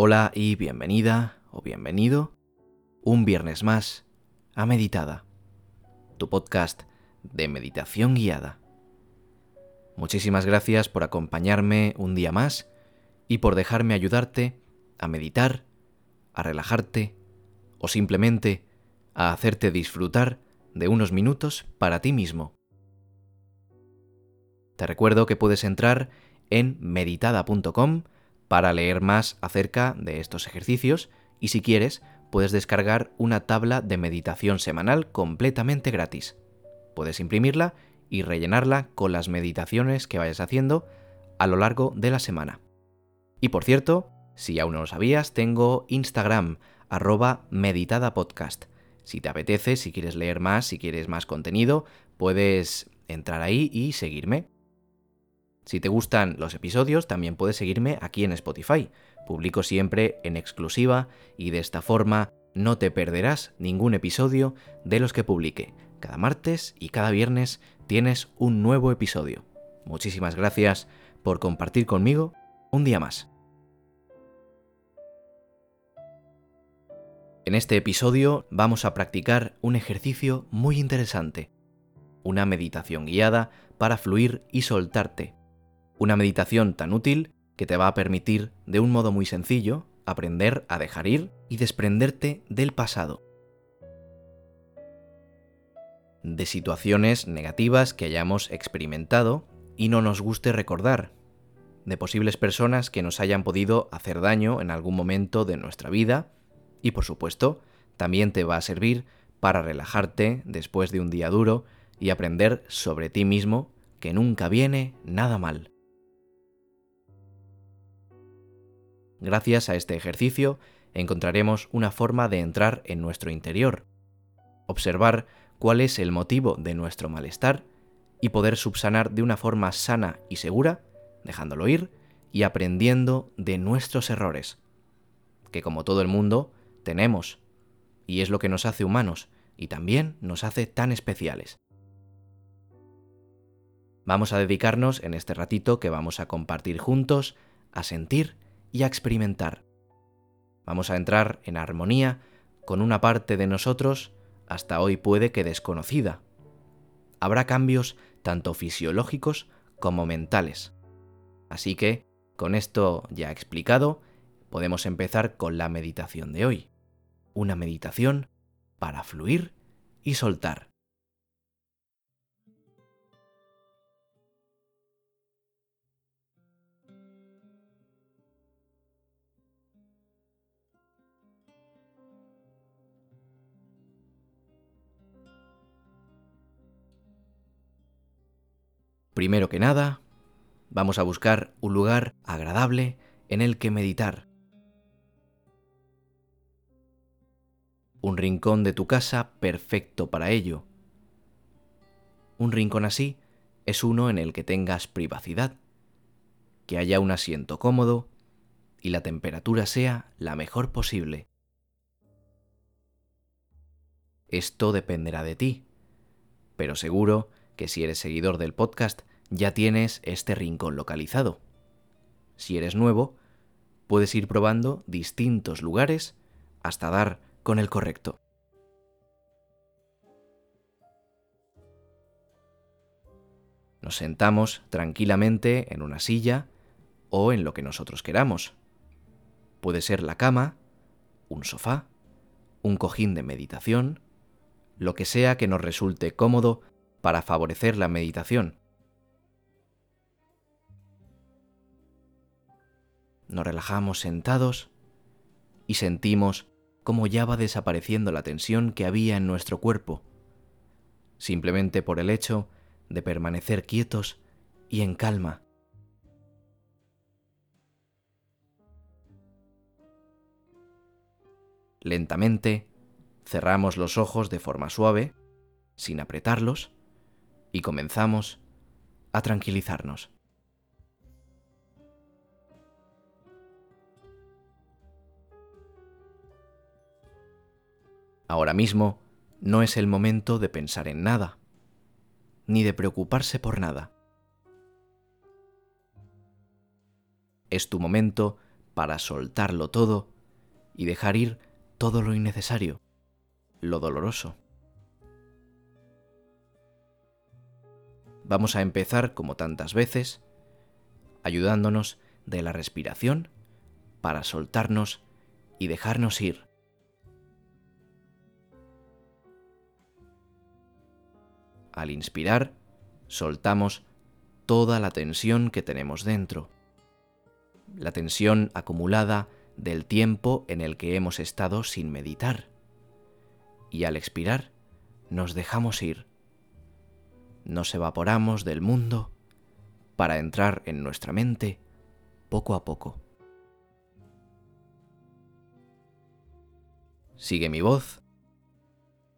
Hola y bienvenida o bienvenido un viernes más a Meditada, tu podcast de meditación guiada. Muchísimas gracias por acompañarme un día más y por dejarme ayudarte a meditar, a relajarte o simplemente a hacerte disfrutar de unos minutos para ti mismo. Te recuerdo que puedes entrar en meditada.com para leer más acerca de estos ejercicios y si quieres puedes descargar una tabla de meditación semanal completamente gratis. Puedes imprimirla y rellenarla con las meditaciones que vayas haciendo a lo largo de la semana. Y por cierto, si aún no lo sabías, tengo Instagram, arroba meditadapodcast. Si te apetece, si quieres leer más, si quieres más contenido, puedes entrar ahí y seguirme. Si te gustan los episodios, también puedes seguirme aquí en Spotify. Publico siempre en exclusiva y de esta forma no te perderás ningún episodio de los que publique. Cada martes y cada viernes tienes un nuevo episodio. Muchísimas gracias por compartir conmigo un día más. En este episodio vamos a practicar un ejercicio muy interesante, una meditación guiada para fluir y soltarte una meditación tan útil que te va a permitir, de un modo muy sencillo, aprender a dejar ir y desprenderte del pasado. De situaciones negativas que hayamos experimentado y no nos guste recordar. De posibles personas que nos hayan podido hacer daño en algún momento de nuestra vida. Y por supuesto, también te va a servir para relajarte después de un día duro y aprender sobre ti mismo que nunca viene nada mal. Gracias a este ejercicio encontraremos una forma de entrar en nuestro interior, observar cuál es el motivo de nuestro malestar y poder subsanar de una forma sana y segura, dejándolo ir y aprendiendo de nuestros errores, que como todo el mundo tenemos, y es lo que nos hace humanos y también nos hace tan especiales. Vamos a dedicarnos en este ratito que vamos a compartir juntos a sentir y a experimentar. Vamos a entrar en armonía con una parte de nosotros hasta hoy puede que desconocida. Habrá cambios tanto fisiológicos como mentales. Así que, con esto ya explicado, podemos empezar con la meditación de hoy. Una meditación para fluir y soltar. Primero que nada, vamos a buscar un lugar agradable en el que meditar. Un rincón de tu casa perfecto para ello. Un rincón así es uno en el que tengas privacidad, que haya un asiento cómodo y la temperatura sea la mejor posible. Esto dependerá de ti, pero seguro que si eres seguidor del podcast ya tienes este rincón localizado. Si eres nuevo, puedes ir probando distintos lugares hasta dar con el correcto. Nos sentamos tranquilamente en una silla o en lo que nosotros queramos. Puede ser la cama, un sofá, un cojín de meditación, lo que sea que nos resulte cómodo para favorecer la meditación. Nos relajamos sentados y sentimos cómo ya va desapareciendo la tensión que había en nuestro cuerpo, simplemente por el hecho de permanecer quietos y en calma. Lentamente cerramos los ojos de forma suave, sin apretarlos, y comenzamos a tranquilizarnos. Ahora mismo no es el momento de pensar en nada, ni de preocuparse por nada. Es tu momento para soltarlo todo y dejar ir todo lo innecesario, lo doloroso. Vamos a empezar, como tantas veces, ayudándonos de la respiración para soltarnos y dejarnos ir. Al inspirar, soltamos toda la tensión que tenemos dentro, la tensión acumulada del tiempo en el que hemos estado sin meditar. Y al expirar, nos dejamos ir. Nos evaporamos del mundo para entrar en nuestra mente poco a poco. Sigue mi voz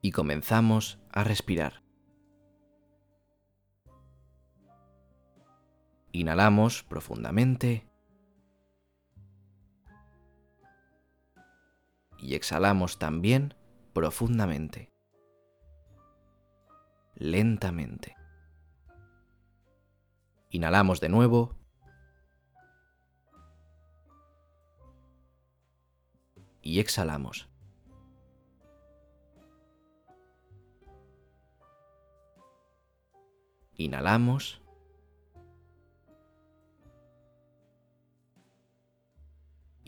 y comenzamos a respirar. Inhalamos profundamente y exhalamos también profundamente, lentamente. Inhalamos de nuevo. Y exhalamos. Inhalamos.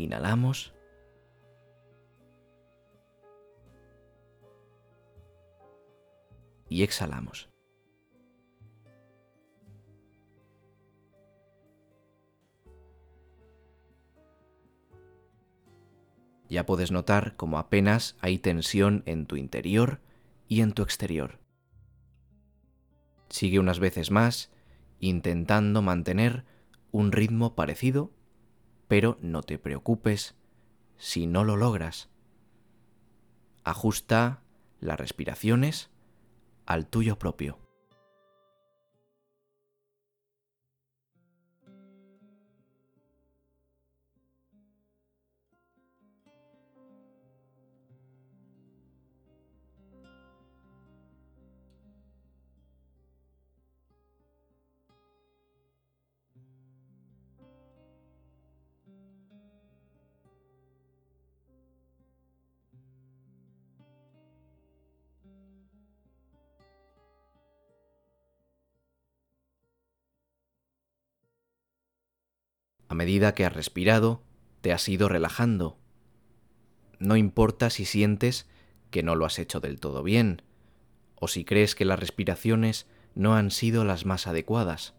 Inhalamos. y exhalamos. Ya puedes notar como apenas hay tensión en tu interior y en tu exterior. Sigue unas veces más intentando mantener un ritmo parecido, pero no te preocupes si no lo logras. Ajusta las respiraciones al tuyo propio. A medida que has respirado, te has ido relajando. No importa si sientes que no lo has hecho del todo bien, o si crees que las respiraciones no han sido las más adecuadas.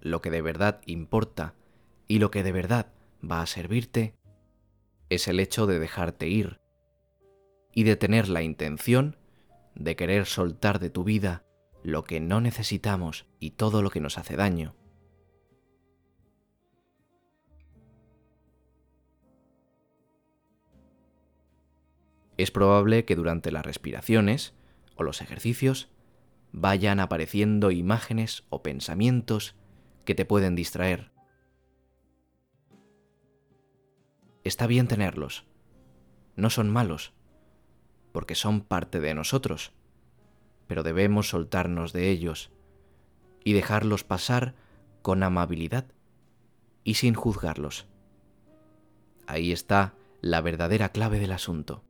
Lo que de verdad importa y lo que de verdad va a servirte es el hecho de dejarte ir y de tener la intención de querer soltar de tu vida lo que no necesitamos y todo lo que nos hace daño. Es probable que durante las respiraciones o los ejercicios vayan apareciendo imágenes o pensamientos que te pueden distraer. Está bien tenerlos. No son malos, porque son parte de nosotros, pero debemos soltarnos de ellos y dejarlos pasar con amabilidad y sin juzgarlos. Ahí está la verdadera clave del asunto.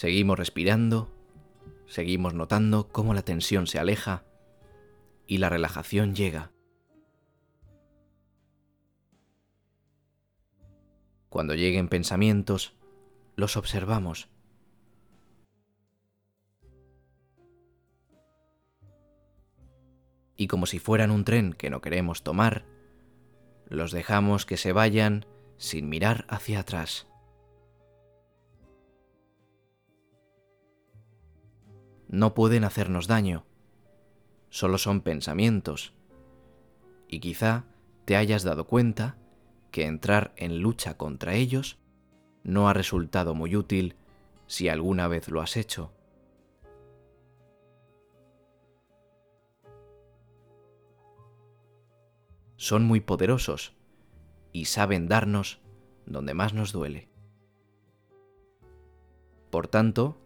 Seguimos respirando, seguimos notando cómo la tensión se aleja y la relajación llega. Cuando lleguen pensamientos, los observamos. Y como si fueran un tren que no queremos tomar, los dejamos que se vayan sin mirar hacia atrás. No pueden hacernos daño, solo son pensamientos. Y quizá te hayas dado cuenta que entrar en lucha contra ellos no ha resultado muy útil si alguna vez lo has hecho. Son muy poderosos y saben darnos donde más nos duele. Por tanto,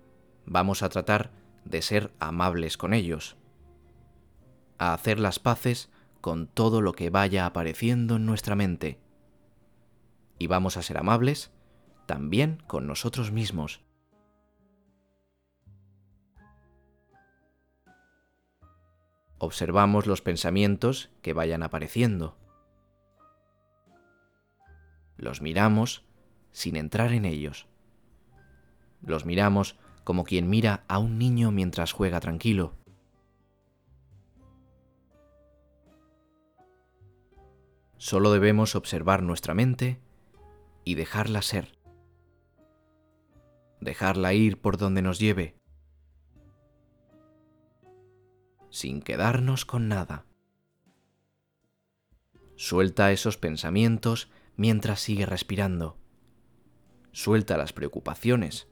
vamos a tratar de ser amables con ellos, a hacer las paces con todo lo que vaya apareciendo en nuestra mente. Y vamos a ser amables también con nosotros mismos. Observamos los pensamientos que vayan apareciendo. Los miramos sin entrar en ellos. Los miramos como quien mira a un niño mientras juega tranquilo. Solo debemos observar nuestra mente y dejarla ser. Dejarla ir por donde nos lleve, sin quedarnos con nada. Suelta esos pensamientos mientras sigue respirando. Suelta las preocupaciones,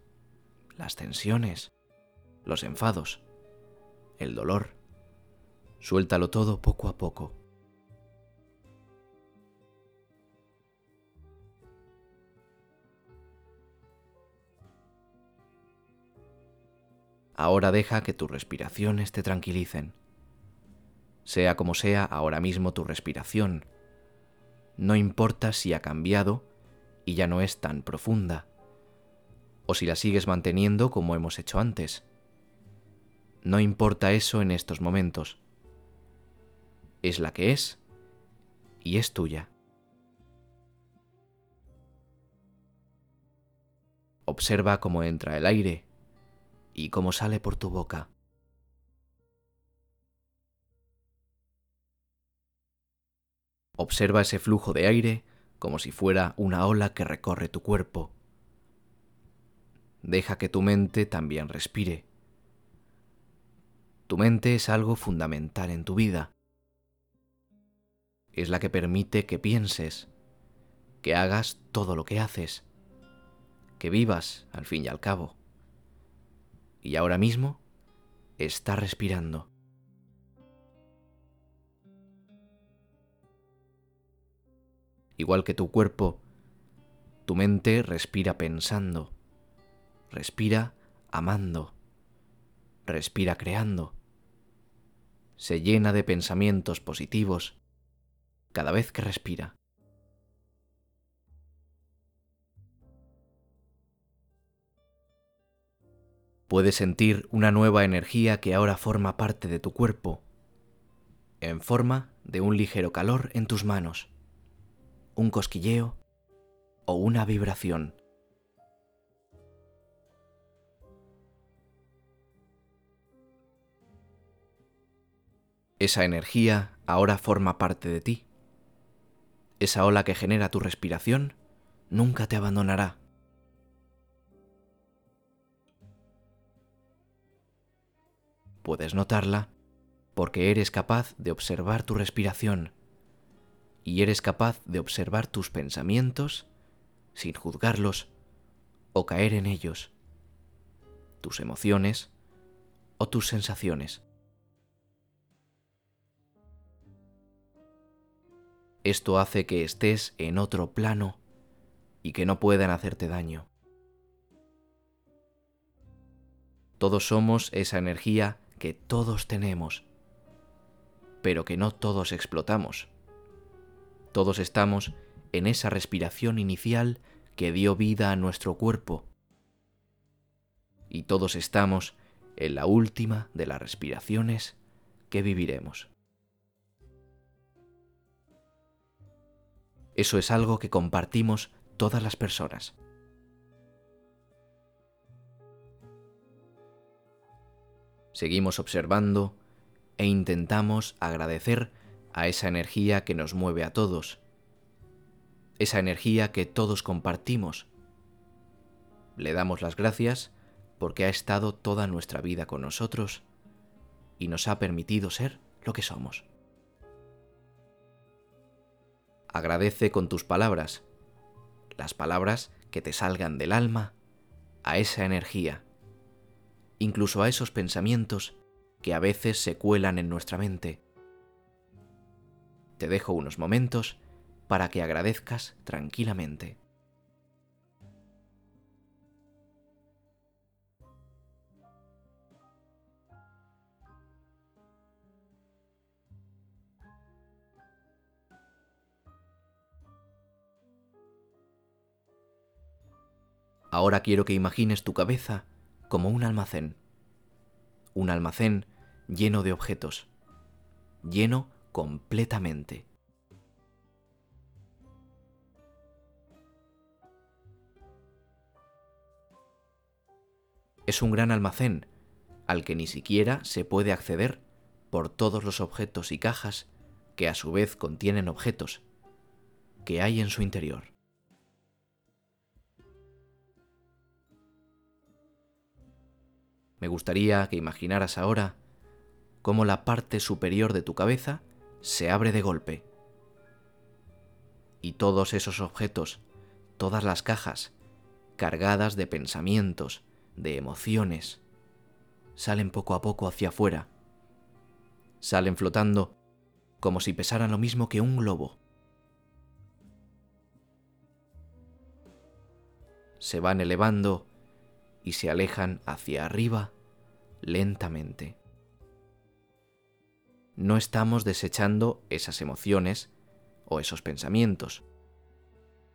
las tensiones, los enfados, el dolor. Suéltalo todo poco a poco. Ahora deja que tus respiraciones te tranquilicen. Sea como sea ahora mismo tu respiración, no importa si ha cambiado y ya no es tan profunda, o si la sigues manteniendo como hemos hecho antes. No importa eso en estos momentos. Es la que es y es tuya. Observa cómo entra el aire y cómo sale por tu boca. Observa ese flujo de aire como si fuera una ola que recorre tu cuerpo. Deja que tu mente también respire. Tu mente es algo fundamental en tu vida. Es la que permite que pienses, que hagas todo lo que haces, que vivas al fin y al cabo y ahora mismo está respirando. Igual que tu cuerpo, tu mente respira pensando, respira amando, respira creando, se llena de pensamientos positivos cada vez que respira. Puedes sentir una nueva energía que ahora forma parte de tu cuerpo, en forma de un ligero calor en tus manos, un cosquilleo o una vibración. Esa energía ahora forma parte de ti. Esa ola que genera tu respiración nunca te abandonará. Puedes notarla porque eres capaz de observar tu respiración y eres capaz de observar tus pensamientos sin juzgarlos o caer en ellos, tus emociones o tus sensaciones. Esto hace que estés en otro plano y que no puedan hacerte daño. Todos somos esa energía que todos tenemos, pero que no todos explotamos. Todos estamos en esa respiración inicial que dio vida a nuestro cuerpo. Y todos estamos en la última de las respiraciones que viviremos. Eso es algo que compartimos todas las personas. seguimos observando e intentamos agradecer a esa energía que nos mueve a todos, esa energía que todos compartimos. Le damos las gracias porque ha estado toda nuestra vida con nosotros y nos ha permitido ser lo que somos. Agradece con tus palabras, las palabras que te salgan del alma, a esa energía, incluso a esos pensamientos que a veces se cuelan en nuestra mente. Te dejo unos momentos para que agradezcas tranquilamente. Ahora quiero que imagines tu cabeza como un almacén. Un almacén lleno de objetos. Lleno completamente. Es un gran almacén al que ni siquiera se puede acceder por todos los objetos y cajas que a su vez contienen objetos que hay en su interior. Me gustaría que imaginaras ahora cómo la parte superior de tu cabeza se abre de golpe. Y todos esos objetos, todas las cajas, cargadas de pensamientos, de emociones, salen poco a poco hacia afuera. Salen flotando como si pesaran lo mismo que un globo. Se van elevando y se alejan hacia arriba lentamente. No estamos desechando esas emociones o esos pensamientos.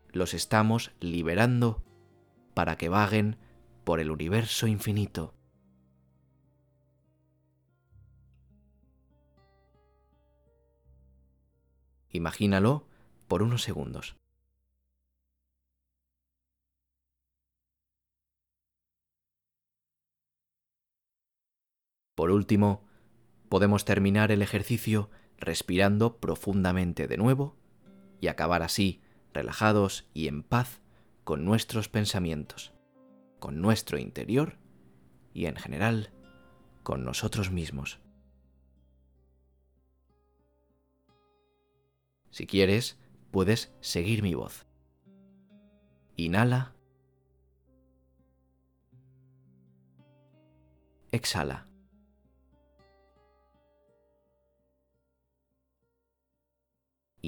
Los estamos liberando para que vaguen por el universo infinito. Imagínalo por unos segundos. Por último, podemos terminar el ejercicio respirando profundamente de nuevo y acabar así relajados y en paz con nuestros pensamientos, con nuestro interior y en general con nosotros mismos. Si quieres, puedes seguir mi voz. Inhala. Exhala.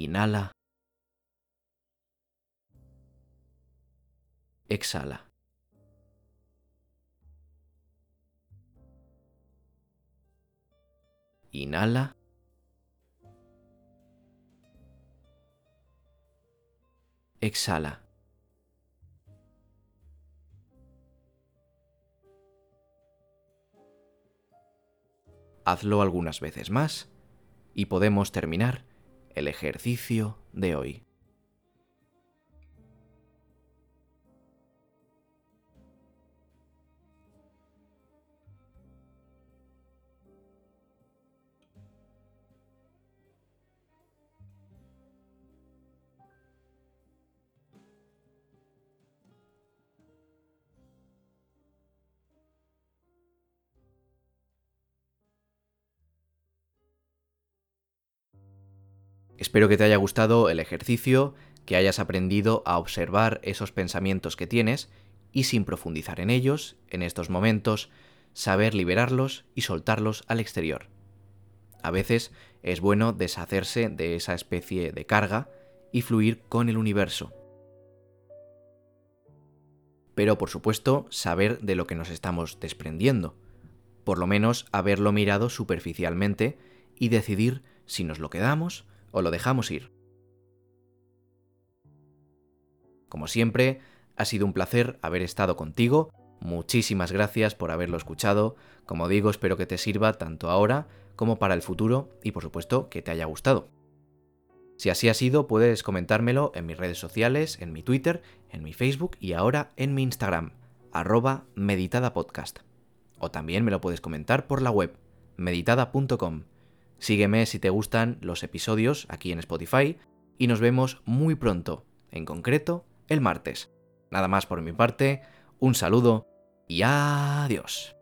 Inhala. Exhala. Inhala. Exhala. Hazlo algunas veces más y podemos terminar el ejercicio de hoy. Espero que te haya gustado el ejercicio, que hayas aprendido a observar esos pensamientos que tienes y sin profundizar en ellos, en estos momentos, saber liberarlos y soltarlos al exterior. A veces es bueno deshacerse de esa especie de carga y fluir con el universo. Pero por supuesto, saber de lo que nos estamos desprendiendo. Por lo menos haberlo mirado superficialmente y decidir si nos lo quedamos o lo dejamos ir. Como siempre, ha sido un placer haber estado contigo. Muchísimas gracias por haberlo escuchado. Como digo, espero que te sirva tanto ahora como para el futuro y por supuesto que te haya gustado. Si así ha sido, puedes comentármelo en mis redes sociales, en mi Twitter, en mi Facebook y ahora en mi Instagram, arroba meditadapodcast. O también me lo puedes comentar por la web, meditada.com. Sígueme si te gustan los episodios aquí en Spotify y nos vemos muy pronto, en concreto el martes. Nada más por mi parte, un saludo y adiós.